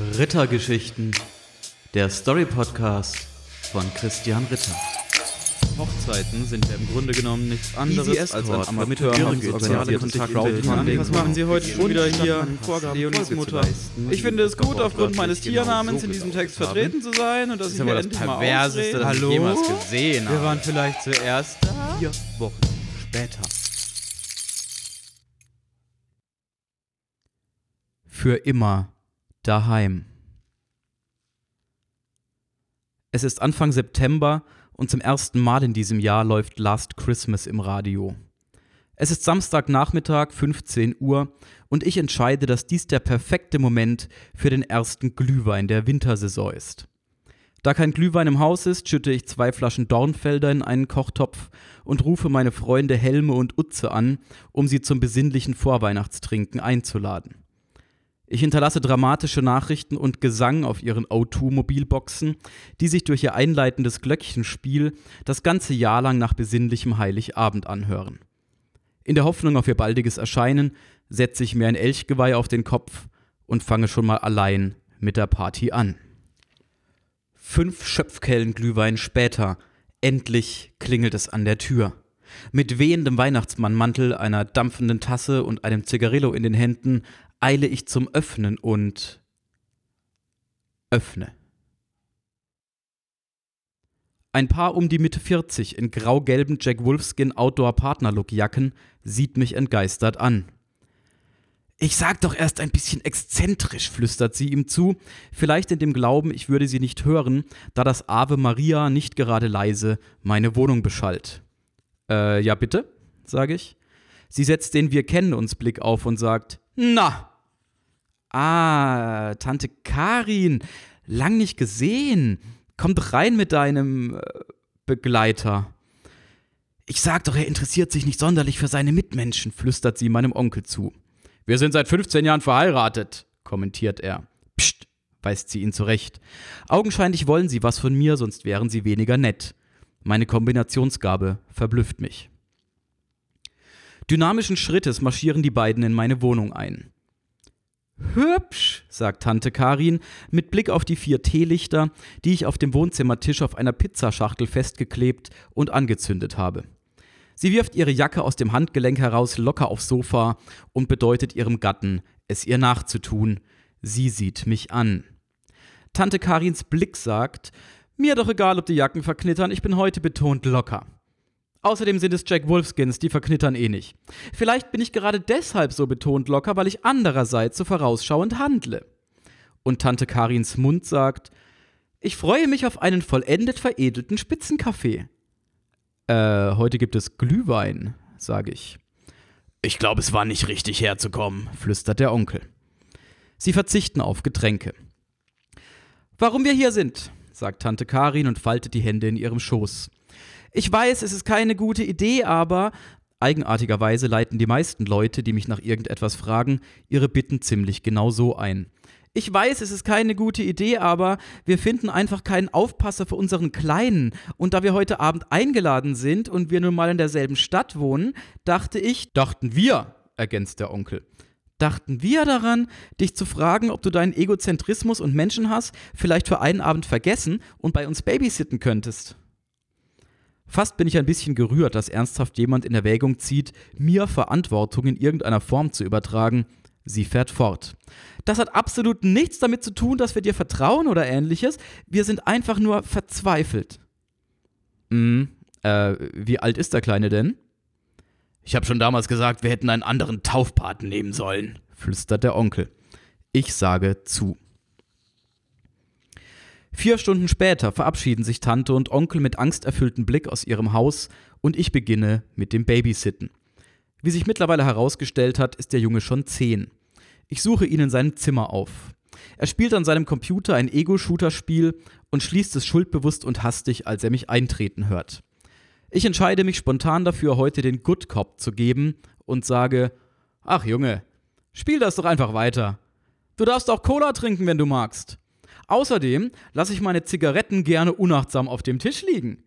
Rittergeschichten, der Story-Podcast von Christian Ritter. Hochzeiten sind ja im Grunde genommen nichts anderes als ein amateurorganisiertes Crowdfunding. Was machen Sie heute schon wieder hier, Leonis Mutter? Ich finde es gut, aufgrund meines Tiernamens in diesem Text vertreten zu sein und dass ich mir endlich mal Perverseste, das ich Hallo? jemals gesehen Wir habe. waren vielleicht zuerst da. Vier Wochen später. Für immer daheim. Es ist Anfang September und zum ersten Mal in diesem Jahr läuft Last Christmas im Radio. Es ist Samstagnachmittag, 15 Uhr, und ich entscheide, dass dies der perfekte Moment für den ersten Glühwein der Wintersaison ist. Da kein Glühwein im Haus ist, schütte ich zwei Flaschen Dornfelder in einen Kochtopf und rufe meine Freunde Helme und Utze an, um sie zum besinnlichen Vorweihnachtstrinken einzuladen. Ich hinterlasse dramatische Nachrichten und Gesang auf ihren O2-Mobilboxen, die sich durch ihr einleitendes Glöckchenspiel das ganze Jahr lang nach besinnlichem Heiligabend anhören. In der Hoffnung auf ihr baldiges Erscheinen setze ich mir ein Elchgeweih auf den Kopf und fange schon mal allein mit der Party an. Fünf Schöpfkellen Glühwein später, endlich klingelt es an der Tür. Mit wehendem Weihnachtsmannmantel, einer dampfenden Tasse und einem Zigarillo in den Händen eile ich zum Öffnen und öffne. Ein Paar um die Mitte 40 in grau-gelben Jack Wolfskin Outdoor Partnerlook Jacken sieht mich entgeistert an. Ich sag doch erst ein bisschen exzentrisch, flüstert sie ihm zu, vielleicht in dem Glauben, ich würde sie nicht hören, da das Ave Maria nicht gerade leise meine Wohnung beschallt. Äh, ja bitte, sage ich. Sie setzt den Wir kennen uns Blick auf und sagt, na. Ah, Tante Karin, lang nicht gesehen. Kommt rein mit deinem äh, Begleiter. Ich sag doch, er interessiert sich nicht sonderlich für seine Mitmenschen, flüstert sie meinem Onkel zu. Wir sind seit 15 Jahren verheiratet, kommentiert er. Psst, weist sie ihn zurecht. Augenscheinlich wollen sie was von mir, sonst wären sie weniger nett. Meine Kombinationsgabe verblüfft mich. Dynamischen Schrittes marschieren die beiden in meine Wohnung ein. Hübsch, sagt Tante Karin mit Blick auf die vier Teelichter, die ich auf dem Wohnzimmertisch auf einer Pizzaschachtel festgeklebt und angezündet habe. Sie wirft ihre Jacke aus dem Handgelenk heraus locker aufs Sofa und bedeutet ihrem Gatten, es ihr nachzutun. Sie sieht mich an. Tante Karins Blick sagt, mir doch egal, ob die Jacken verknittern, ich bin heute betont locker. Außerdem sind es Jack Wolfskins, die verknittern eh nicht. Vielleicht bin ich gerade deshalb so betont locker, weil ich andererseits so vorausschauend handle. Und Tante Karins Mund sagt, ich freue mich auf einen vollendet veredelten Spitzenkaffee. Äh, heute gibt es Glühwein, sage ich. Ich glaube, es war nicht richtig herzukommen, flüstert der Onkel. Sie verzichten auf Getränke. Warum wir hier sind, sagt Tante Karin und faltet die Hände in ihrem Schoß. Ich weiß, es ist keine gute Idee, aber eigenartigerweise leiten die meisten Leute, die mich nach irgendetwas fragen, ihre Bitten ziemlich genau so ein. Ich weiß, es ist keine gute Idee, aber wir finden einfach keinen Aufpasser für unseren Kleinen. Und da wir heute Abend eingeladen sind und wir nun mal in derselben Stadt wohnen, dachte ich, dachten wir, ergänzt der Onkel. Dachten wir daran, dich zu fragen, ob du deinen Egozentrismus und Menschenhass vielleicht für einen Abend vergessen und bei uns babysitten könntest. Fast bin ich ein bisschen gerührt, dass ernsthaft jemand in Erwägung zieht, mir Verantwortung in irgendeiner Form zu übertragen. Sie fährt fort. Das hat absolut nichts damit zu tun, dass wir dir vertrauen oder ähnliches. Wir sind einfach nur verzweifelt. Hm, äh, wie alt ist der Kleine denn? Ich habe schon damals gesagt, wir hätten einen anderen Taufpaten nehmen sollen, flüstert der Onkel. Ich sage zu. Vier Stunden später verabschieden sich Tante und Onkel mit angsterfülltem Blick aus ihrem Haus und ich beginne mit dem Babysitten. Wie sich mittlerweile herausgestellt hat, ist der Junge schon zehn. Ich suche ihn in seinem Zimmer auf. Er spielt an seinem Computer ein Ego-Shooter-Spiel und schließt es schuldbewusst und hastig, als er mich eintreten hört. Ich entscheide mich spontan dafür, heute den Good Cop zu geben und sage: Ach Junge, spiel das doch einfach weiter. Du darfst auch Cola trinken, wenn du magst. Außerdem lasse ich meine Zigaretten gerne unachtsam auf dem Tisch liegen.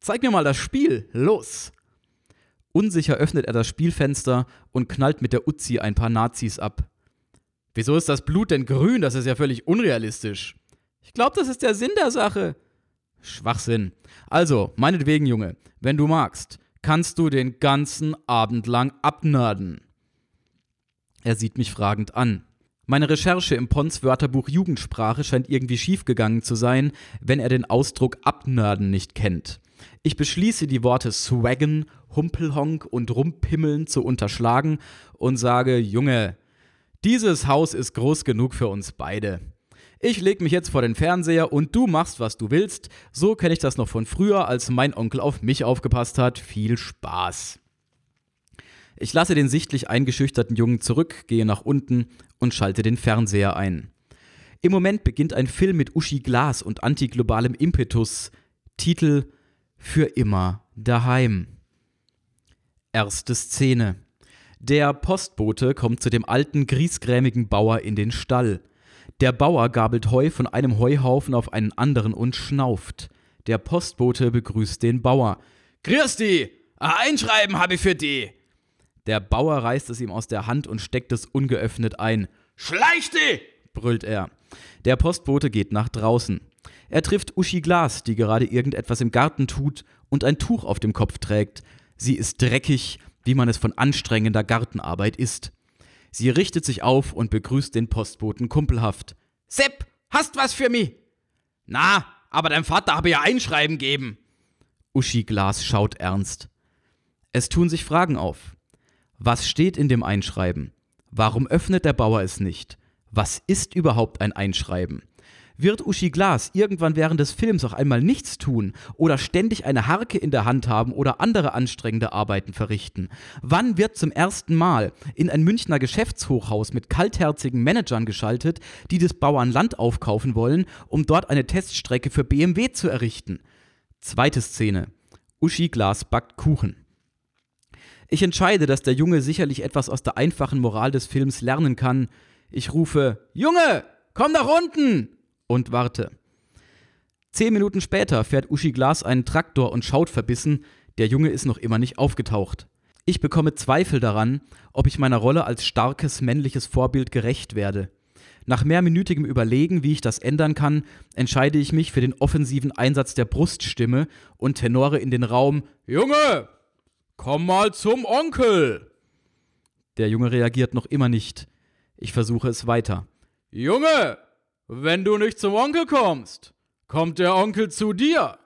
Zeig mir mal das Spiel. Los! Unsicher öffnet er das Spielfenster und knallt mit der Uzi ein paar Nazis ab. Wieso ist das Blut denn grün? Das ist ja völlig unrealistisch. Ich glaube, das ist der Sinn der Sache. Schwachsinn. Also, meinetwegen, Junge, wenn du magst, kannst du den ganzen Abend lang abnörden. Er sieht mich fragend an. Meine Recherche im Pons Wörterbuch Jugendsprache scheint irgendwie schiefgegangen zu sein, wenn er den Ausdruck abnörden nicht kennt. Ich beschließe, die Worte swaggen, Humpelhonk und Rumpimmeln zu unterschlagen und sage: Junge, dieses Haus ist groß genug für uns beide. Ich leg mich jetzt vor den Fernseher und du machst, was du willst. So kenne ich das noch von früher, als mein Onkel auf mich aufgepasst hat. Viel Spaß. Ich lasse den sichtlich eingeschüchterten Jungen zurück, gehe nach unten und schalte den Fernseher ein. Im Moment beginnt ein Film mit Uschi Glas und antiglobalem Impetus. Titel Für immer daheim. Erste Szene. Der Postbote kommt zu dem alten, griesgrämigen Bauer in den Stall. Der Bauer gabelt Heu von einem Heuhaufen auf einen anderen und schnauft. Der Postbote begrüßt den Bauer. Die! Einschreiben habe ich für die! Der Bauer reißt es ihm aus der Hand und steckt es ungeöffnet ein. Schleich die! brüllt er. Der Postbote geht nach draußen. Er trifft Uschi Glas, die gerade irgendetwas im Garten tut und ein Tuch auf dem Kopf trägt. Sie ist dreckig, wie man es von anstrengender Gartenarbeit ist. Sie richtet sich auf und begrüßt den Postboten kumpelhaft. Sepp, hast was für mich? Na, aber dein Vater habe ja Einschreiben geben. Uschi Glas schaut ernst. Es tun sich Fragen auf. Was steht in dem Einschreiben? Warum öffnet der Bauer es nicht? Was ist überhaupt ein Einschreiben? Wird Uschi Glas irgendwann während des Films auch einmal nichts tun oder ständig eine Harke in der Hand haben oder andere anstrengende Arbeiten verrichten? Wann wird zum ersten Mal in ein Münchner Geschäftshochhaus mit kaltherzigen Managern geschaltet, die des Bauern Land aufkaufen wollen, um dort eine Teststrecke für BMW zu errichten? Zweite Szene. Uschi Glas backt Kuchen. Ich entscheide, dass der Junge sicherlich etwas aus der einfachen Moral des Films lernen kann. Ich rufe: Junge, komm nach unten! Und warte. Zehn Minuten später fährt Uschi Glas einen Traktor und schaut verbissen, der Junge ist noch immer nicht aufgetaucht. Ich bekomme Zweifel daran, ob ich meiner Rolle als starkes männliches Vorbild gerecht werde. Nach mehrminütigem Überlegen, wie ich das ändern kann, entscheide ich mich für den offensiven Einsatz der Bruststimme und tenore in den Raum: Junge, Komm mal zum Onkel! Der Junge reagiert noch immer nicht. Ich versuche es weiter. Junge, wenn du nicht zum Onkel kommst, kommt der Onkel zu dir.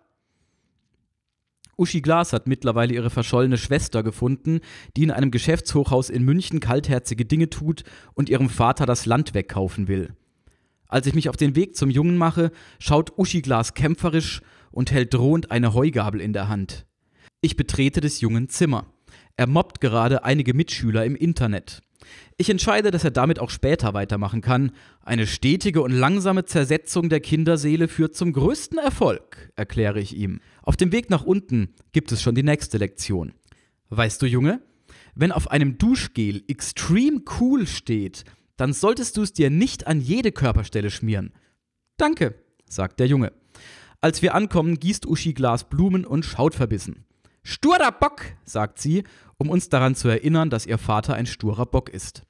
Uschi Glas hat mittlerweile ihre verschollene Schwester gefunden, die in einem Geschäftshochhaus in München kaltherzige Dinge tut und ihrem Vater das Land wegkaufen will. Als ich mich auf den Weg zum Jungen mache, schaut Uschi Glas kämpferisch und hält drohend eine Heugabel in der Hand. Ich betrete des Jungen Zimmer. Er mobbt gerade einige Mitschüler im Internet. Ich entscheide, dass er damit auch später weitermachen kann. Eine stetige und langsame Zersetzung der Kinderseele führt zum größten Erfolg, erkläre ich ihm. Auf dem Weg nach unten gibt es schon die nächste Lektion. Weißt du, Junge, wenn auf einem Duschgel extrem cool steht, dann solltest du es dir nicht an jede Körperstelle schmieren. Danke, sagt der Junge. Als wir ankommen, gießt Uschi Glas Blumen und schaut verbissen. Sturer Bock, sagt sie, um uns daran zu erinnern, dass ihr Vater ein sturer Bock ist.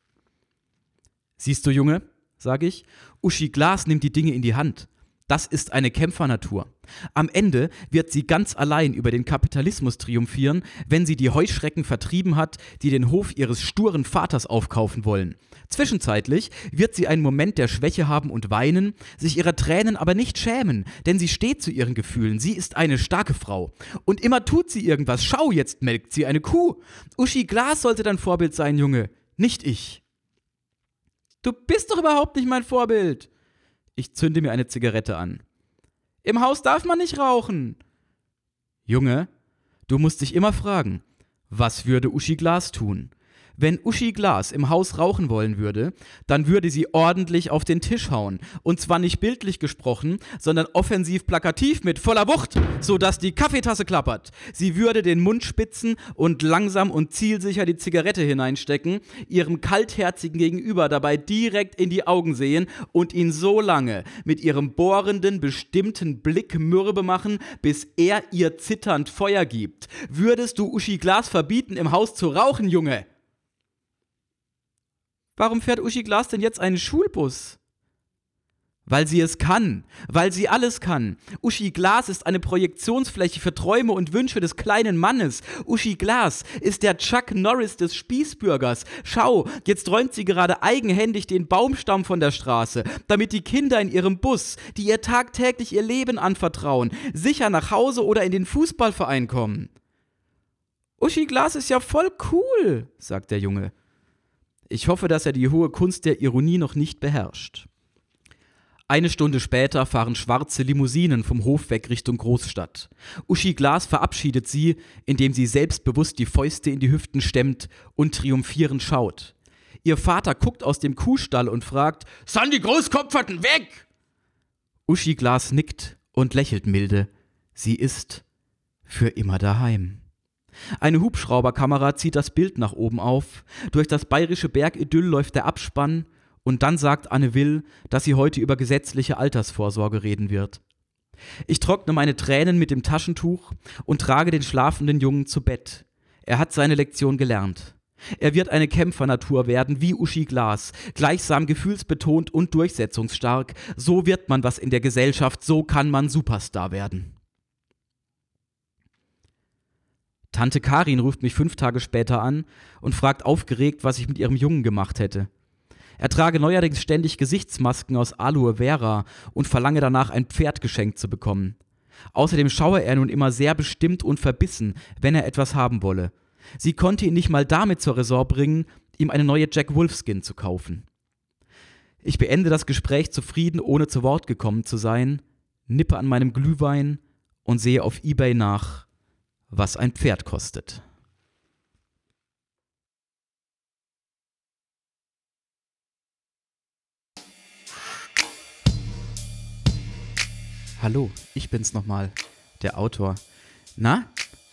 Siehst du, Junge, sage ich, Uschi Glas nimmt die Dinge in die Hand. Das ist eine Kämpfernatur. Am Ende wird sie ganz allein über den Kapitalismus triumphieren, wenn sie die Heuschrecken vertrieben hat, die den Hof ihres sturen Vaters aufkaufen wollen. Zwischenzeitlich wird sie einen Moment der Schwäche haben und weinen, sich ihrer Tränen aber nicht schämen, denn sie steht zu ihren Gefühlen, sie ist eine starke Frau. Und immer tut sie irgendwas, schau, jetzt melkt sie eine Kuh. Uschi Glas sollte dein Vorbild sein, Junge, nicht ich. Du bist doch überhaupt nicht mein Vorbild. Ich zünde mir eine Zigarette an. Im Haus darf man nicht rauchen. Junge, du musst dich immer fragen, was würde Uschi Glas tun? Wenn Uschi Glas im Haus rauchen wollen würde, dann würde sie ordentlich auf den Tisch hauen. Und zwar nicht bildlich gesprochen, sondern offensiv plakativ mit voller Wucht, sodass die Kaffeetasse klappert. Sie würde den Mund spitzen und langsam und zielsicher die Zigarette hineinstecken, ihrem kaltherzigen Gegenüber dabei direkt in die Augen sehen und ihn so lange mit ihrem bohrenden, bestimmten Blick mürbe machen, bis er ihr zitternd Feuer gibt. Würdest du Uschi Glas verbieten, im Haus zu rauchen, Junge? Warum fährt Uschi Glas denn jetzt einen Schulbus? Weil sie es kann, weil sie alles kann. Uschi Glas ist eine Projektionsfläche für Träume und Wünsche des kleinen Mannes. Uschi Glas ist der Chuck Norris des Spießbürgers. Schau, jetzt räumt sie gerade eigenhändig den Baumstamm von der Straße, damit die Kinder in ihrem Bus, die ihr tagtäglich ihr Leben anvertrauen, sicher nach Hause oder in den Fußballverein kommen. Uschi Glas ist ja voll cool, sagt der Junge. Ich hoffe, dass er die hohe Kunst der Ironie noch nicht beherrscht. Eine Stunde später fahren schwarze Limousinen vom Hof weg Richtung Großstadt. Uschi Glas verabschiedet sie, indem sie selbstbewusst die Fäuste in die Hüften stemmt und triumphierend schaut. Ihr Vater guckt aus dem Kuhstall und fragt: Sind die Großkopferten weg? Uschi Glas nickt und lächelt milde. Sie ist für immer daheim. Eine Hubschrauberkamera zieht das Bild nach oben auf. Durch das bayerische Bergidyll läuft der Abspann und dann sagt Anne Will, dass sie heute über gesetzliche Altersvorsorge reden wird. Ich trockne meine Tränen mit dem Taschentuch und trage den schlafenden Jungen zu Bett. Er hat seine Lektion gelernt. Er wird eine Kämpfernatur werden, wie Uschi Glas, gleichsam gefühlsbetont und durchsetzungsstark. So wird man was in der Gesellschaft, so kann man Superstar werden. Tante Karin ruft mich fünf Tage später an und fragt aufgeregt, was ich mit ihrem Jungen gemacht hätte. Er trage neuerdings ständig Gesichtsmasken aus Aloe Vera und verlange danach ein Pferd geschenkt zu bekommen. Außerdem schaue er nun immer sehr bestimmt und verbissen, wenn er etwas haben wolle. Sie konnte ihn nicht mal damit zur Raison bringen, ihm eine neue Jack Wolfskin zu kaufen. Ich beende das Gespräch zufrieden, ohne zu Wort gekommen zu sein, nippe an meinem Glühwein und sehe auf eBay nach, was ein Pferd kostet. Hallo, ich bin's nochmal, der Autor. Na,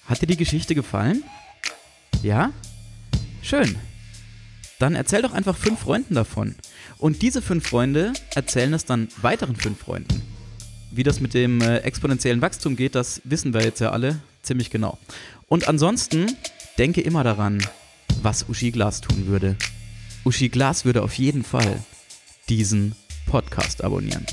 hat dir die Geschichte gefallen? Ja? Schön. Dann erzähl doch einfach fünf Freunden davon. Und diese fünf Freunde erzählen es dann weiteren fünf Freunden. Wie das mit dem äh, exponentiellen Wachstum geht, das wissen wir jetzt ja alle ziemlich genau. Und ansonsten denke immer daran, was Uschi Glas tun würde. Uschi Glas würde auf jeden Fall diesen Podcast abonnieren.